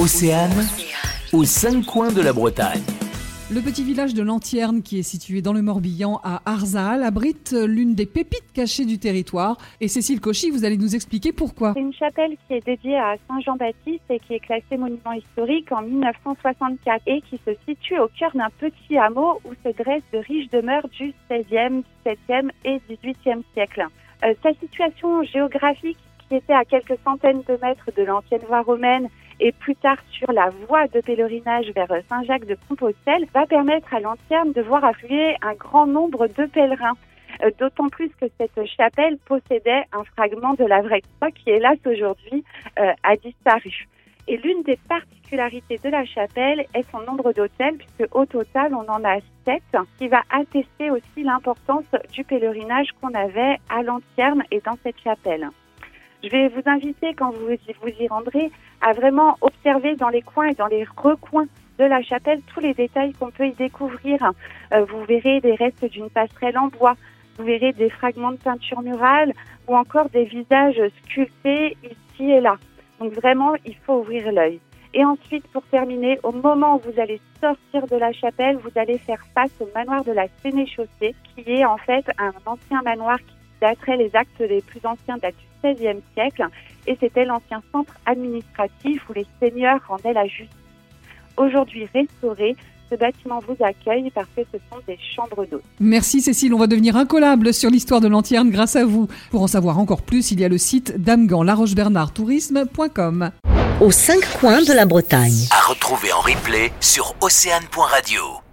Océane, aux cinq coins de la Bretagne. Le petit village de Lantierne, qui est situé dans le Morbihan à Arzal, abrite l'une des pépites cachées du territoire. Et Cécile Cauchy, vous allez nous expliquer pourquoi. C'est une chapelle qui est dédiée à Saint Jean-Baptiste et qui est classée monument historique en 1964 et qui se situe au cœur d'un petit hameau où se dressent de riches demeures du 16e, 17e et 18e siècle. Euh, sa situation géographique, qui était à quelques centaines de mètres de l'ancienne voie romaine et plus tard sur la voie de pèlerinage vers Saint-Jacques de Compostelle, va permettre à Lanterne de voir affluer un grand nombre de pèlerins. Euh, d'autant plus que cette chapelle possédait un fragment de la vraie croix qui, hélas, aujourd'hui, euh, a disparu. Et l'une des particularités de la chapelle est son nombre d'autels, puisque au total, on en a sept, qui va attester aussi l'importance du pèlerinage qu'on avait à Lanterne et dans cette chapelle. Je vais vous inviter, quand vous vous y rendrez, à vraiment observer dans les coins et dans les recoins de la chapelle tous les détails qu'on peut y découvrir. Euh, vous verrez des restes d'une passerelle en bois, vous verrez des fragments de peinture murale ou encore des visages sculptés ici et là. Donc vraiment, il faut ouvrir l'œil. Et ensuite, pour terminer, au moment où vous allez sortir de la chapelle, vous allez faire face au manoir de la Sénéchaussée, qui est en fait un ancien manoir qui daterait les actes les plus anciens datent XVIe siècle et c'était l'ancien centre administratif où les seigneurs rendaient la justice. Aujourd'hui restauré, ce bâtiment vous accueille parce que ce sont des chambres d'eau. Merci Cécile, on va devenir incollable sur l'histoire de l'Antierne grâce à vous. Pour en savoir encore plus, il y a le site tourisme.com. Aux cinq coins de la Bretagne. À retrouver en replay sur océane.radio.